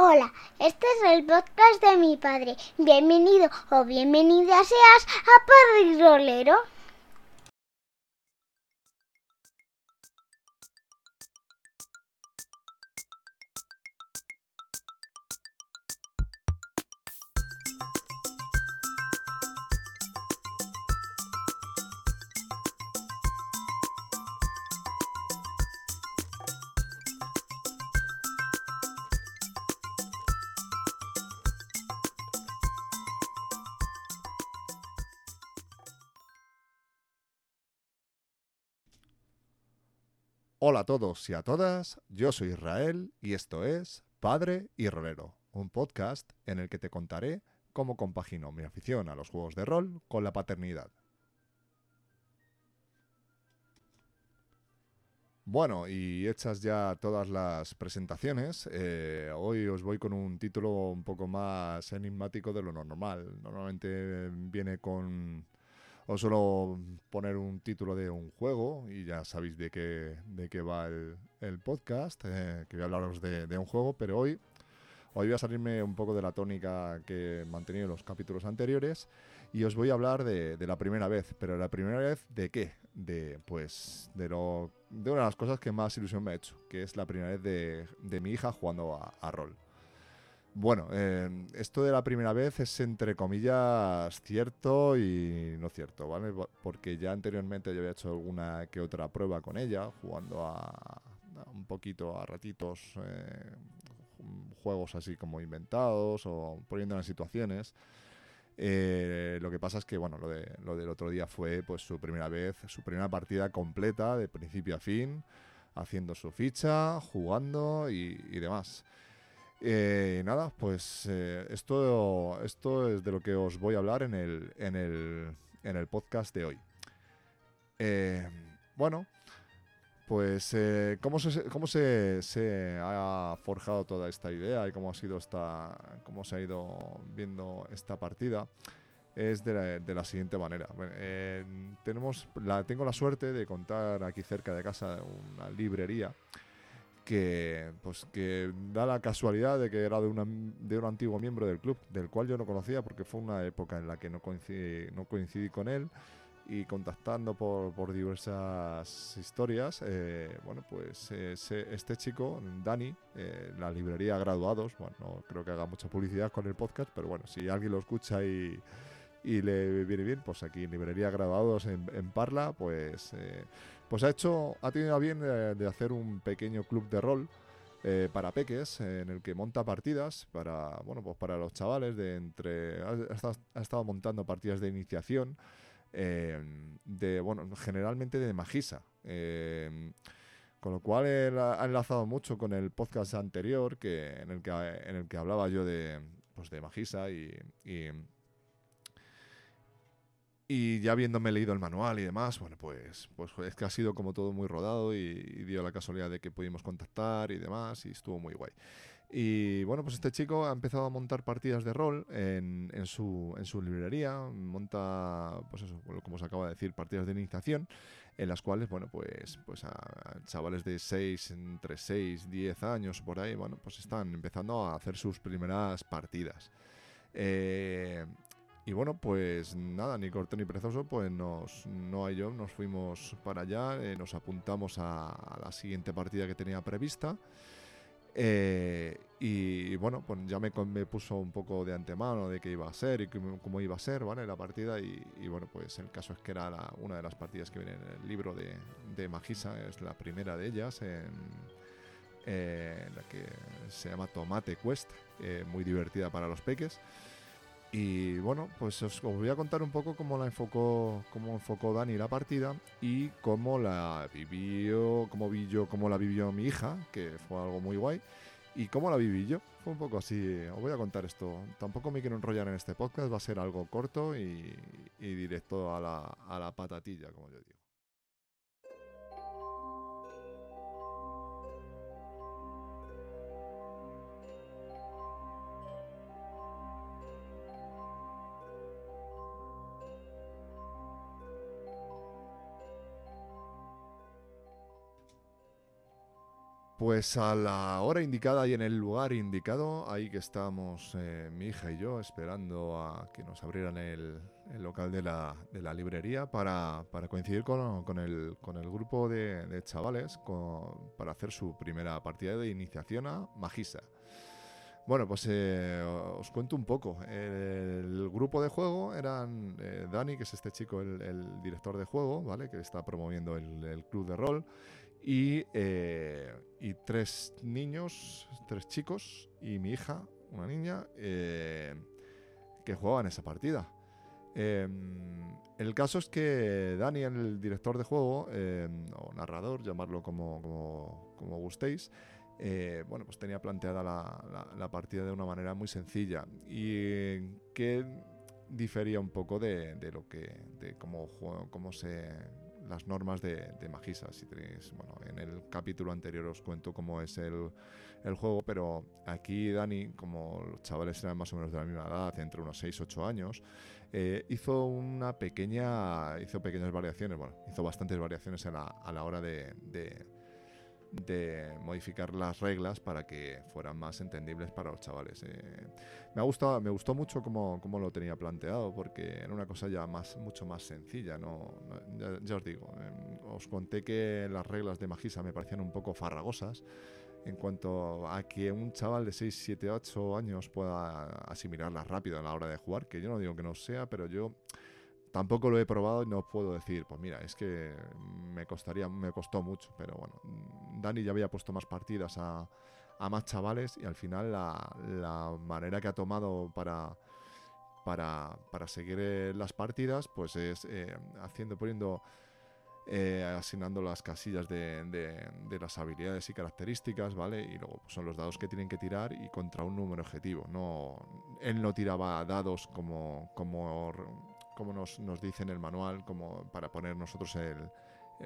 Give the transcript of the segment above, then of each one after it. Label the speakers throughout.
Speaker 1: Hola, este es el podcast de mi padre. Bienvenido o bienvenida seas a Padre Rolero.
Speaker 2: Hola a todos y a todas, yo soy Israel y esto es Padre y Rolero, un podcast en el que te contaré cómo compagino mi afición a los juegos de rol con la paternidad. Bueno, y hechas ya todas las presentaciones, eh, hoy os voy con un título un poco más enigmático de lo normal. Normalmente viene con os suelo poner un título de un juego y ya sabéis de qué, de qué va el, podcast, eh, que voy a hablaros de, un juego, pero hoy, hoy voy a salirme un poco de la tónica que he mantenido en los capítulos anteriores y os voy a hablar de, la primera vez, pero la primera vez de qué? De, pues, de, lo, de una de las cosas que más ilusión me ha hecho, que es la primera vez de, mi hija jugando a rol. Bueno, eh, esto de la primera vez es entre comillas cierto y no cierto, ¿vale? Porque ya anteriormente yo había hecho alguna que otra prueba con ella, jugando a, un poquito a ratitos eh, juegos así como inventados o poniéndola en situaciones. Eh, lo que pasa es que, bueno, lo, de, lo del otro día fue pues su primera vez, su primera partida completa de principio a fin, haciendo su ficha, jugando y demás. Eh, nada, pues eh, esto, esto es de lo que os voy a hablar en el, en el, en el podcast de hoy. Eh, bueno, pues ¿cómo, se, cómo se, ha forjado toda esta idea y cómo ha sido esta, cómo se ha ido viendo esta partida es de la, de la siguiente manera. tenemos la, tengo la suerte de contar aquí cerca de casa una librería que pues que da la casualidad de que era de, de un antiguo miembro del club, del cual yo no conocía porque fue una época en la que no coincidí, no coincidí con él. Y contactando por, por diversas historias, eh, bueno, pues este chico, Dani, eh, la librería Graduados, bueno, no creo que haga mucha publicidad con el podcast, pero bueno, si alguien lo escucha y, y le viene bien, pues aquí en Librería Graduados en, en Parla, pues... Pues ha hecho, ha tenido a bien de, hacer un pequeño club de rol eh, para peques en el que monta partidas para, bueno, pues para los chavales de entre, ha, estado, montando partidas de iniciación eh, de, bueno, generalmente de Magisa. Eh, con lo cual ha enlazado mucho con el podcast anterior que, en, el que, en el que hablaba yo de, pues de Magisa y ya habiéndome leído el manual y demás, bueno, pues, pues es que ha sido como todo muy rodado y, dio la casualidad de que pudimos contactar y demás y estuvo muy guay. Y bueno, pues este chico ha empezado a montar partidas de rol en, en, su, en su librería, monta, pues eso, como se acaba de decir, partidas de iniciación, en las cuales, bueno, pues, pues a, chavales de 6, entre 6, 10 años por ahí, bueno, pues están empezando a hacer sus primeras partidas. Eh, y bueno, pues nada, ni corto ni perezoso, pues nos, no y yo nos fuimos para allá, eh, nos apuntamos a, la siguiente partida que tenía prevista. Eh, y, bueno, pues ya me, me, puso un poco de antemano de qué iba a ser y cómo, iba a ser, ¿vale? La partida. Y, bueno, pues el caso es que era una de las partidas que viene en el libro de, de Magisa, es la primera de ellas, en, la que se llama Tomate Quest, eh, muy divertida para los peques. Y bueno, pues os, voy a contar un poco cómo la enfocó, cómo enfocó Dani la partida y cómo la vivió, cómo vi yo, cómo la vivió mi hija, que fue algo muy guay, y cómo la viví yo. Fue un poco así, os voy a contar esto. Tampoco me quiero enrollar en este podcast, va a ser algo corto y, y directo a la, a la patatilla, como yo digo. Pues a la hora indicada y en el lugar indicado, ahí que estamos eh, mi hija y yo esperando a que nos abrieran el, local de la, librería para, coincidir con, el, grupo de, chavales para hacer su primera partida de iniciación a Magisa. Bueno, pues eh, os cuento un poco. El, grupo de juego eran eh, Dani, que es este chico, el, director de juego, ¿vale? Que está promoviendo el club de rol y, tres niños, tres chicos y mi hija, una niña, eh, que jugaban esa partida. Em, el caso es que Dani, el director de juego, em, o narrador, llamarlo como, como, gustéis, eh, bueno, pues tenía planteada la, partida de una manera muy sencilla y que difería un poco de, lo que, de cómo, cómo se las normas de, de Magisa. Tenéis, bueno, en el capítulo anterior os cuento cómo es el, el, juego, pero aquí Dani, como los chavales eran más o menos de la misma edad, entre unos 6-8 años, eh, hizo una pequeña, hizo pequeñas variaciones, bueno, hizo bastantes variaciones a la, a la hora de modificar las reglas para que fueran más entendibles para los chavales. Eh, me, ha gustado, me gustó mucho cómo, lo tenía planteado, porque era una cosa ya más, mucho más sencilla. No, ya, os digo, em, os conté que las reglas de Magisa me parecían un poco farragosas en cuanto a que un chaval de 6, 7, 8 años pueda asimilarlas rápido a la hora de jugar, que yo no digo que no sea, pero yo Tampoco lo he probado y no puedo decir, pues mira, es que me costaría, me costó mucho, pero bueno, Dani ya había puesto más partidas a, más chavales y al final la, manera que ha tomado para, para, seguir eh, las partidas, pues es eh, haciendo, poniendo, eh, asignando las casillas de, las habilidades y características, ¿vale? Y luego pues, son los dados que tienen que tirar y contra un número objetivo. No, él no tiraba dados como, como como nos, nos dice en el manual, como para poner nosotros el,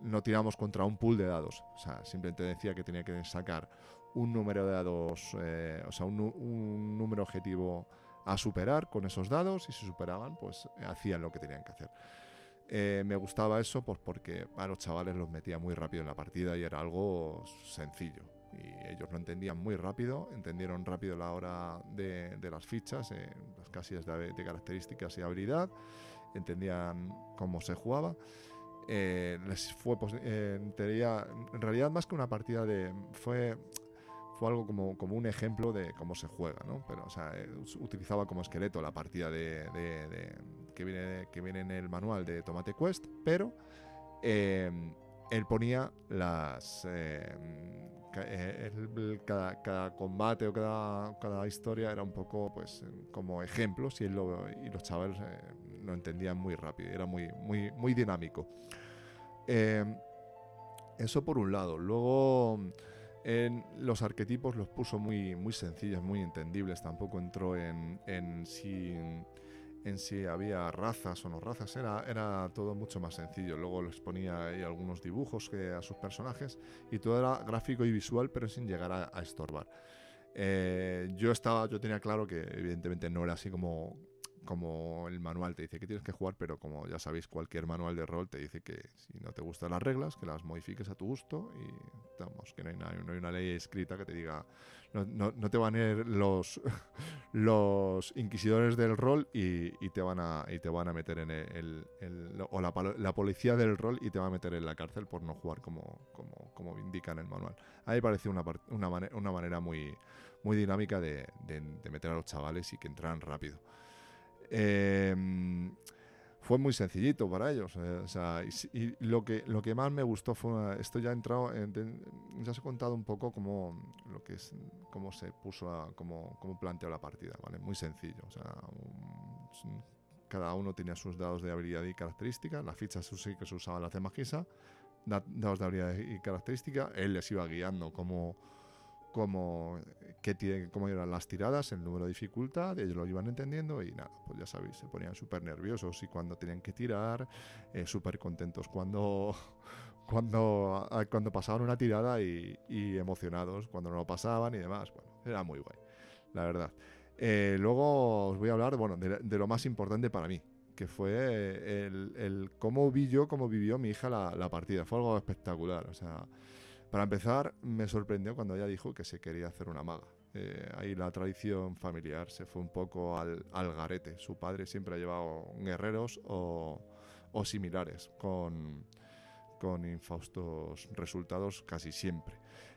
Speaker 2: no tiramos contra un pool de dados. O sea, simplemente decía que tenía que sacar un número de dados, eh, o sea, un, número objetivo a superar con esos dados y si superaban, pues hacían lo que tenían que hacer. Eh, me gustaba eso pues porque a los chavales los metía muy rápido en la partida y era algo sencillo. Y ellos lo entendían muy rápido, entendieron rápido la hora de, las fichas, eh, las casillas de, de características y habilidad entendían cómo se jugaba. Eh, les fue eh, en, realidad más que una partida de fue fue algo como, como un ejemplo de cómo se juega, ¿no? Pero, o sea, eh, utilizaba como esqueleto la partida de, que, viene, que viene en el manual de Tomate Quest, pero él ponía las eh, cada, combate o cada, cada, historia era un poco pues como ejemplos y, y los chavales lo entendían muy rápido, era muy, muy, muy dinámico. Em, eso por un lado. Luego en los arquetipos los puso muy, muy sencillos, muy entendibles. Tampoco entró en, en si en si había razas o no razas, era, era todo mucho más sencillo. Luego les ponía ahí algunos dibujos que, a sus personajes y todo era gráfico y visual, pero sin llegar a, estorbar. Eh, yo estaba, yo tenía claro que evidentemente no era así como como el manual te dice que tienes que jugar, pero como ya sabéis, cualquier manual de rol te dice que si no te gustan las reglas, que las modifiques a tu gusto y vamos, que no hay, no hay una ley escrita que te diga, no, no, te van a ir los, los inquisidores del rol y, y, te van a, y te van a meter en el, o la, la, policía del rol y te va a meter en la cárcel por no jugar como, como, como indica en el manual. A mí me pareció una, una, una manera muy, muy dinámica de, de, de meter a los chavales y que entraran rápido. Em, fue muy sencillito para ellos. Eh, y, lo, que, lo que más me gustó fue, esto ya ha entrado, ya os he contado un poco cómo, lo que es, cómo se puso, a, cómo, cómo planteó la partida, ¿vale? Muy sencillo. O sea, cada uno tenía sus dados de habilidad y característica, las fichas sí que se usaban las de Magisa, dados de habilidad y característica, él les iba guiando como cómo, qué cómo eran las tiradas, el número de dificultad, ellos lo iban entendiendo y nada, pues ya sabéis, se ponían súper nerviosos y cuando tenían que tirar, eh, súper contentos cuando, cuando, cuando pasaban una tirada y, emocionados cuando no lo pasaban y demás. Bueno, era muy guay, la verdad. Eh, luego os voy a hablar bueno, de, lo más importante para mí, que fue el, cómo vi yo, cómo vivió mi hija la, la partida. Fue algo espectacular, o sea Para empezar, me sorprendió cuando ella dijo que se quería hacer una maga. Eh, ahí la tradición familiar se fue un poco al, garete. Su padre siempre ha llevado guerreros o, similares, con, con infaustos resultados casi siempre.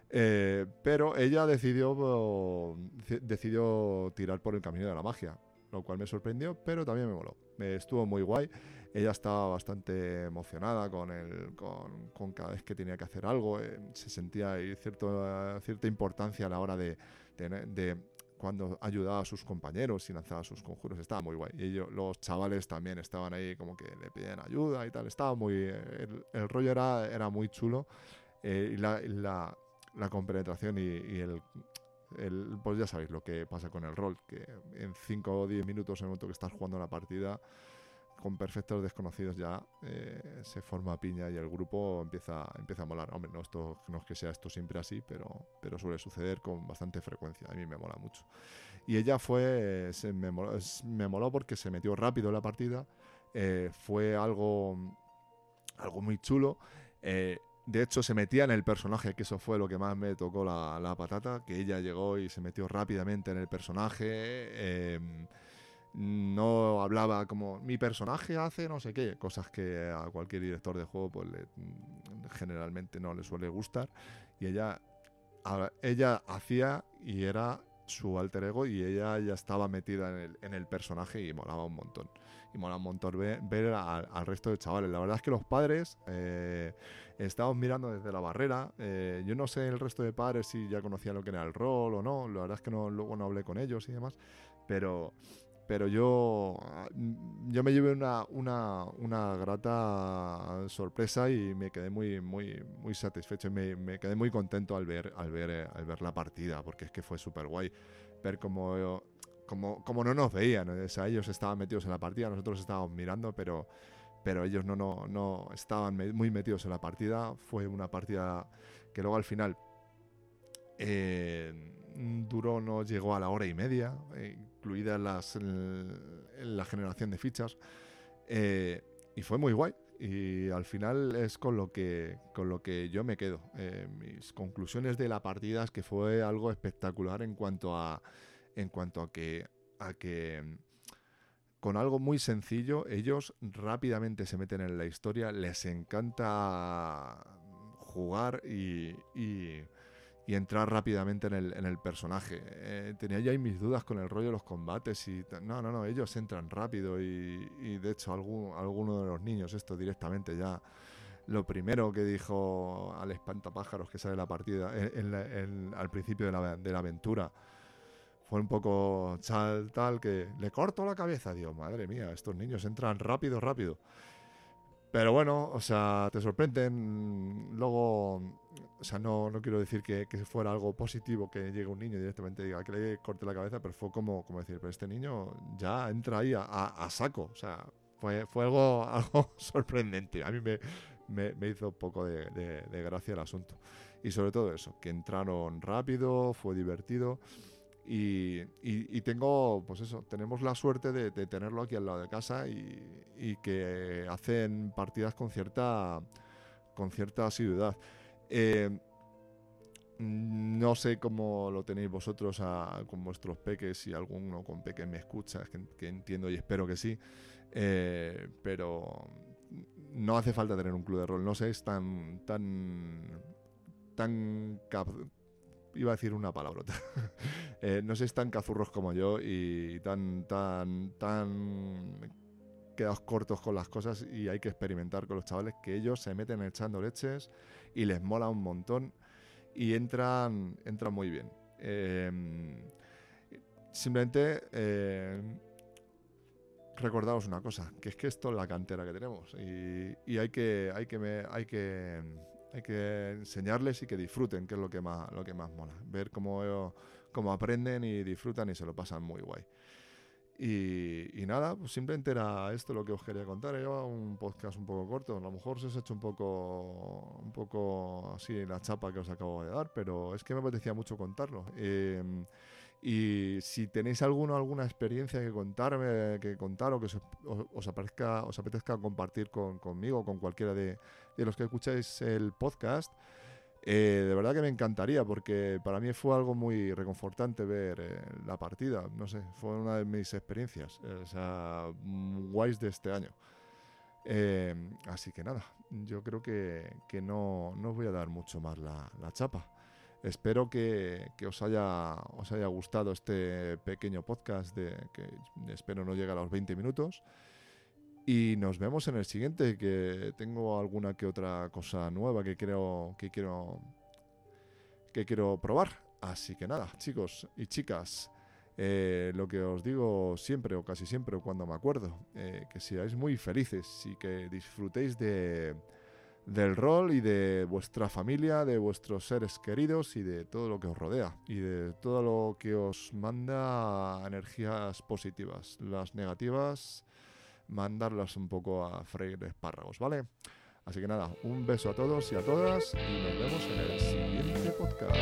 Speaker 2: Eh, pero ella decidió, decidió tirar por el camino de la magia, lo cual me sorprendió, pero también me moló. Me estuvo muy guay. Ella estaba bastante emocionada con, el, con, cada vez que tenía que hacer algo. Eh, se sentía cierto, cierta importancia a la hora de, de, cuando ayudaba a sus compañeros y lanzaba sus conjuros. Estaba muy guay. Y ellos, los chavales también estaban ahí como que le pedían ayuda y tal. Estaba muy... El, el rollo era, era muy chulo. Eh, y la, la compenetración y, el, Pues ya sabéis lo que pasa con el rol, que en 5 o 10 minutos en el momento que estás jugando la partida, con perfectos desconocidos ya eh, se forma piña y el grupo empieza, empieza a molar. Hombre, no, esto, no es que sea esto siempre así, pero, pero suele suceder con bastante frecuencia. A mí me mola mucho. Y ella fue, se me, moló, porque se metió rápido en la partida. Eh, fue algo, algo muy chulo. Eh, de hecho, se metía en el personaje, que eso fue lo que más me tocó la, patata, que ella llegó y se metió rápidamente en el personaje. No hablaba como mi personaje hace no sé qué, cosas que a cualquier director de juego pues generalmente no le suele gustar. Y ella, ella hacía y era su alter ego y ella ya estaba metida en el, en el personaje y molaba un montón. Y molaba un montón ver, ver al, resto de chavales. La verdad es que los padres eh, mirando desde la barrera. Eh, yo no sé el resto de padres si ya conocían lo que era el rol o no. La verdad es que no, luego no hablé con ellos y demás. Pero pero yo, yo me llevé una, una, una, grata sorpresa y me quedé muy, muy, muy satisfecho. Y me, quedé muy contento al ver, al ver, al ver la partida, porque es que fue súper guay ver cómo, como, como no nos veían, o sea, ellos estaban metidos en la partida, nosotros estábamos mirando, pero, pero ellos no, no, no estaban muy metidos en la partida, fue una partida que luego al final... Eh, duró, no llegó a la hora y media, eh, incluida las, la generación de fichas. Eh, y fue muy guay. Y al final es con lo que, con lo que yo me quedo. Eh, mis conclusiones de la partida es que fue algo espectacular en cuanto a, en cuanto a que, a que con algo muy sencillo ellos rápidamente se meten en la historia, les encanta jugar y y entrar rápidamente en el, en el personaje. Eh, tenía ya mis dudas con el rollo de los combates y no, no, no, ellos entran rápido y, de hecho algún, alguno de los niños esto directamente ya lo primero que dijo al espantapájaros que sale la partida al principio de la, de la, aventura fue un poco tal, tal que le corto la cabeza, Dios, madre mía, estos niños entran rápido, rápido. Pero bueno, o sea, te sorprenden. Luego, o sea, no, no quiero decir que, que, fuera algo positivo que llegue un niño y directamente diga que le corte la cabeza, pero fue como, como decir, pero este niño ya entra ahí a, saco. O sea, fue, fue algo, algo sorprendente. A mí me, me, hizo un poco de, de gracia el asunto. Y sobre todo eso, que entraron rápido, fue divertido. Y, tengo, pues eso, tenemos la suerte de, tenerlo aquí al lado de casa y, que hacen partidas con cierta, con cierta asiduidad. Eh, no sé cómo lo tenéis vosotros con vuestros peques, si alguno con peques me escucha, que, entiendo y espero que sí, eh, pero no hace falta tener un club de rol, no sé, es tan, tan, tan iba a decir una palabrota. eh, no sois tan cazurros como yo y tan, tan, tan quedados cortos con las cosas y hay que experimentar con los chavales que ellos se meten echando leches y les mola un montón y entran, entran muy bien. Eh, simplemente eh, una cosa, que es que esto es la cantera que tenemos y, hay que, hay que, hay que hay que enseñarles y que disfruten, que es lo que más, lo que más mola. Ver cómo, cómo aprenden y disfrutan y se lo pasan muy guay. Y, nada, pues simplemente era esto lo que os quería contar. Era un podcast un poco corto. A lo mejor se os ha hecho un poco, un poco así la chapa que os acabo de dar, pero es que me apetecía mucho contarlo. Eh, y si tenéis alguno, alguna experiencia que contarme, que contar o que os, os, aparezca, os apetezca compartir con, conmigo, con cualquiera de, los que escucháis el podcast, Eh, de verdad que me encantaría porque para mí fue algo muy reconfortante ver eh, la partida. No sé, fue una de mis experiencias, o sea, guays de este año. así que nada, yo creo que, no, os voy a dar mucho más la, chapa. Espero que, os, haya, os haya gustado este pequeño podcast de, que espero no llegue a los 20 minutos. Y nos vemos en el siguiente, que tengo alguna que otra cosa nueva que quiero, que quiero, que quiero probar. Así que nada, chicos y chicas, eh, lo que os digo siempre o casi siempre cuando me acuerdo, eh, que seáis muy felices y que disfrutéis de, del rol y de vuestra familia, de vuestros seres queridos y de todo lo que os rodea y de todo lo que os manda energías positivas. Las negativas mandarlas un poco a freír espárragos, ¿vale? Así que nada, un beso a todos y a todas y nos vemos en el siguiente podcast.